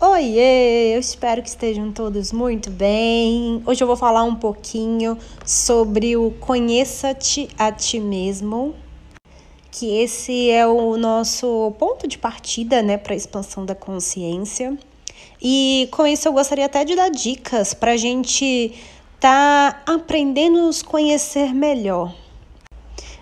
Oiê, eu espero que estejam todos muito bem. Hoje eu vou falar um pouquinho sobre o conheça-te a ti mesmo, que esse é o nosso ponto de partida, né, para a expansão da consciência. E com isso eu gostaria até de dar dicas para a gente tá aprendendo a nos conhecer melhor.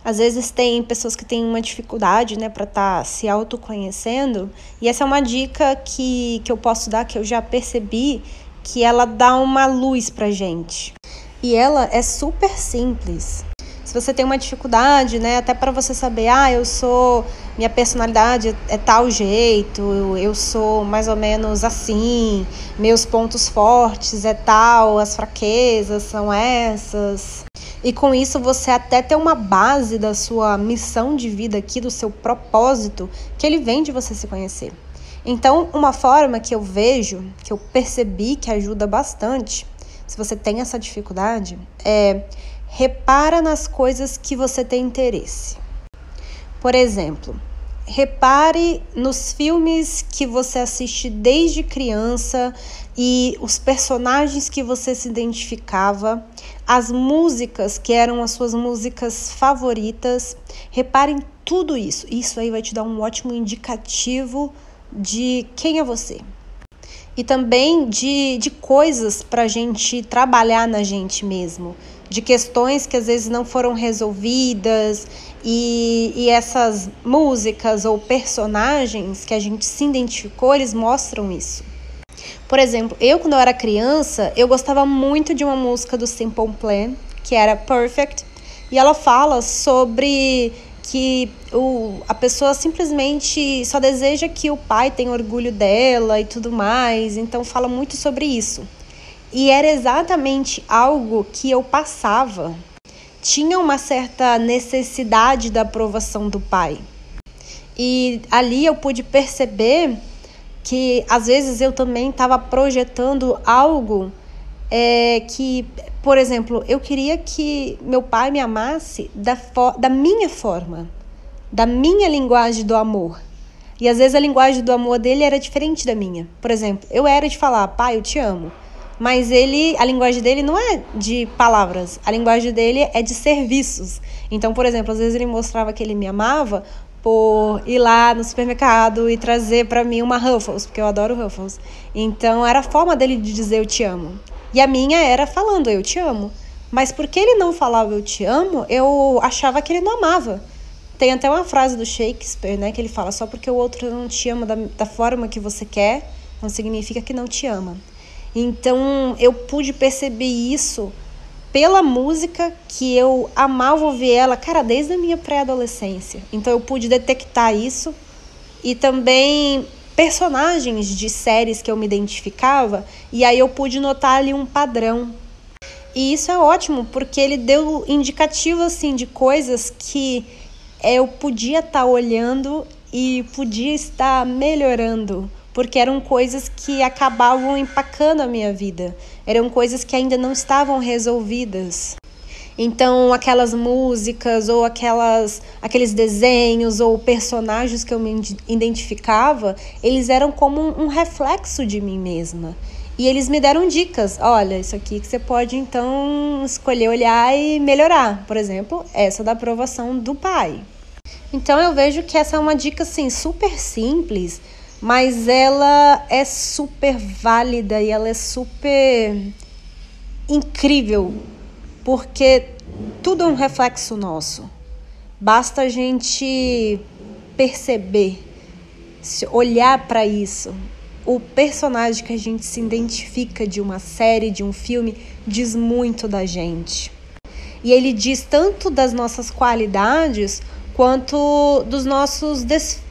Às vezes tem pessoas que têm uma dificuldade, né, para estar tá se autoconhecendo, e essa é uma dica que, que eu posso dar, que eu já percebi, que ela dá uma luz pra gente. E ela é super simples. Se você tem uma dificuldade, né, até para você saber, ah, eu sou, minha personalidade é tal jeito, eu sou mais ou menos assim, meus pontos fortes é tal, as fraquezas são essas. E com isso você até tem uma base da sua missão de vida aqui, do seu propósito, que ele vem de você se conhecer. Então, uma forma que eu vejo, que eu percebi que ajuda bastante, se você tem essa dificuldade, é repara nas coisas que você tem interesse. Por exemplo, repare nos filmes que você assiste desde criança e os personagens que você se identificava, as músicas que eram as suas músicas favoritas. Reparem tudo isso. Isso aí vai te dar um ótimo indicativo de quem é você. E também de, de coisas para a gente trabalhar na gente mesmo, de questões que às vezes não foram resolvidas, e, e essas músicas ou personagens que a gente se identificou, eles mostram isso. Por exemplo, eu quando eu era criança, eu gostava muito de uma música do Simple Plan, que era Perfect, e ela fala sobre que o, a pessoa simplesmente só deseja que o pai tenha orgulho dela e tudo mais, então fala muito sobre isso. E era exatamente algo que eu passava tinha uma certa necessidade da aprovação do pai. E ali eu pude perceber que às vezes eu também estava projetando algo é, que, por exemplo, eu queria que meu pai me amasse da, da minha forma, da minha linguagem do amor. E às vezes a linguagem do amor dele era diferente da minha. Por exemplo, eu era de falar, pai, eu te amo mas ele, a linguagem dele não é de palavras, a linguagem dele é de serviços. Então, por exemplo, às vezes ele mostrava que ele me amava por ir lá no supermercado e trazer para mim uma Ruffles, porque eu adoro Ruffles. Então, era a forma dele de dizer eu te amo. E a minha era falando eu te amo. Mas porque ele não falava eu te amo, eu achava que ele não amava. Tem até uma frase do Shakespeare, né, que ele fala: só porque o outro não te ama da, da forma que você quer, não significa que não te ama. Então eu pude perceber isso pela música que eu amava ouvir ela, cara, desde a minha pré-adolescência. Então eu pude detectar isso e também personagens de séries que eu me identificava e aí eu pude notar ali um padrão. E isso é ótimo porque ele deu indicativo assim de coisas que eu podia estar tá olhando e podia estar melhorando porque eram coisas que acabavam empacando a minha vida, eram coisas que ainda não estavam resolvidas. Então, aquelas músicas ou aquelas, aqueles desenhos ou personagens que eu me identificava, eles eram como um, reflexo de mim mesma. E eles me deram dicas. Olha, isso aqui que você pode então escolher olhar e melhorar. Por exemplo, essa da aprovação do pai. Então eu vejo que essa é uma dica assim super simples, mas ela é super válida e ela é super incrível, porque tudo é um reflexo nosso. Basta a gente perceber, olhar para isso. O personagem que a gente se identifica de uma série, de um filme, diz muito da gente. E ele diz tanto das nossas qualidades quanto dos nossos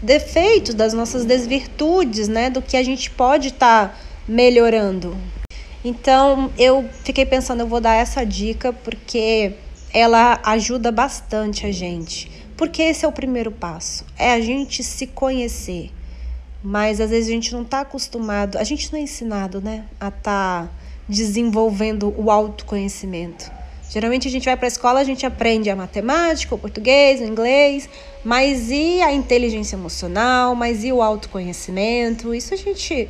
defeitos, das nossas desvirtudes, né? Do que a gente pode estar tá melhorando. Então eu fiquei pensando, eu vou dar essa dica porque ela ajuda bastante a gente. Porque esse é o primeiro passo, é a gente se conhecer. Mas às vezes a gente não está acostumado, a gente não é ensinado, né, a estar tá desenvolvendo o autoconhecimento. Geralmente a gente vai para a escola, a gente aprende a matemática, o português, o inglês, mas e a inteligência emocional, mas e o autoconhecimento? Isso a gente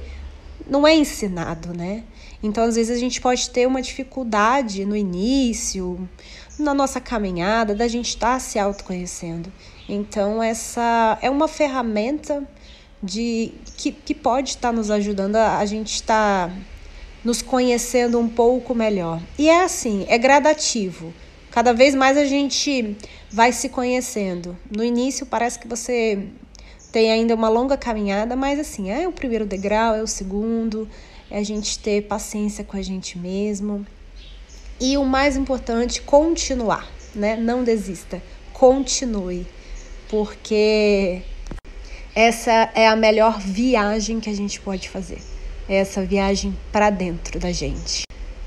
não é ensinado, né? Então, às vezes, a gente pode ter uma dificuldade no início, na nossa caminhada, da gente estar tá se autoconhecendo. Então, essa é uma ferramenta de que, que pode estar tá nos ajudando a, a gente estar tá nos conhecendo um pouco melhor. E é assim, é gradativo. Cada vez mais a gente vai se conhecendo. No início parece que você tem ainda uma longa caminhada, mas assim, é o primeiro degrau, é o segundo, é a gente ter paciência com a gente mesmo. E o mais importante, continuar, né? Não desista, continue, porque essa é a melhor viagem que a gente pode fazer. É essa viagem para dentro da gente.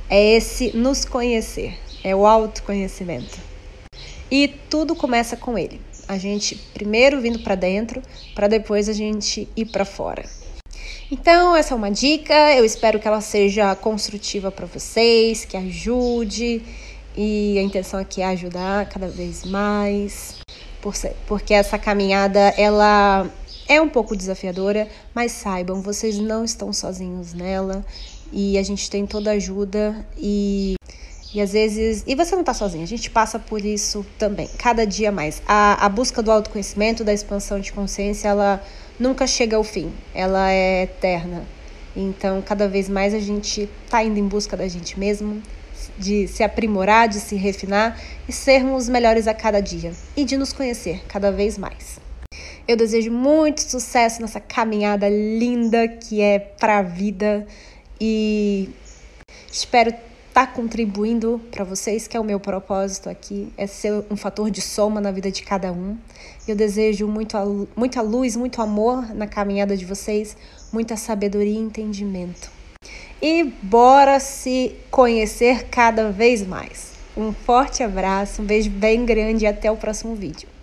É esse nos conhecer, é o autoconhecimento. E tudo começa com ele. A gente primeiro vindo para dentro, para depois a gente ir para fora. Então, essa é uma dica. Eu espero que ela seja construtiva para vocês, que ajude. E a intenção aqui é ajudar cada vez mais, porque essa caminhada ela é um pouco desafiadora, mas saibam, vocês não estão sozinhos nela e a gente tem toda ajuda e e às vezes. E você não está sozinho, a gente passa por isso também, cada dia mais. A, a busca do autoconhecimento, da expansão de consciência, ela nunca chega ao fim, ela é eterna. Então, cada vez mais a gente está indo em busca da gente mesmo, de se aprimorar, de se refinar e sermos melhores a cada dia e de nos conhecer cada vez mais. Eu desejo muito sucesso nessa caminhada linda que é para a vida e espero estar tá contribuindo para vocês, que é o meu propósito aqui, é ser um fator de soma na vida de cada um. Eu desejo muito, muita luz, muito amor na caminhada de vocês, muita sabedoria e entendimento. E bora se conhecer cada vez mais. Um forte abraço, um beijo bem grande e até o próximo vídeo.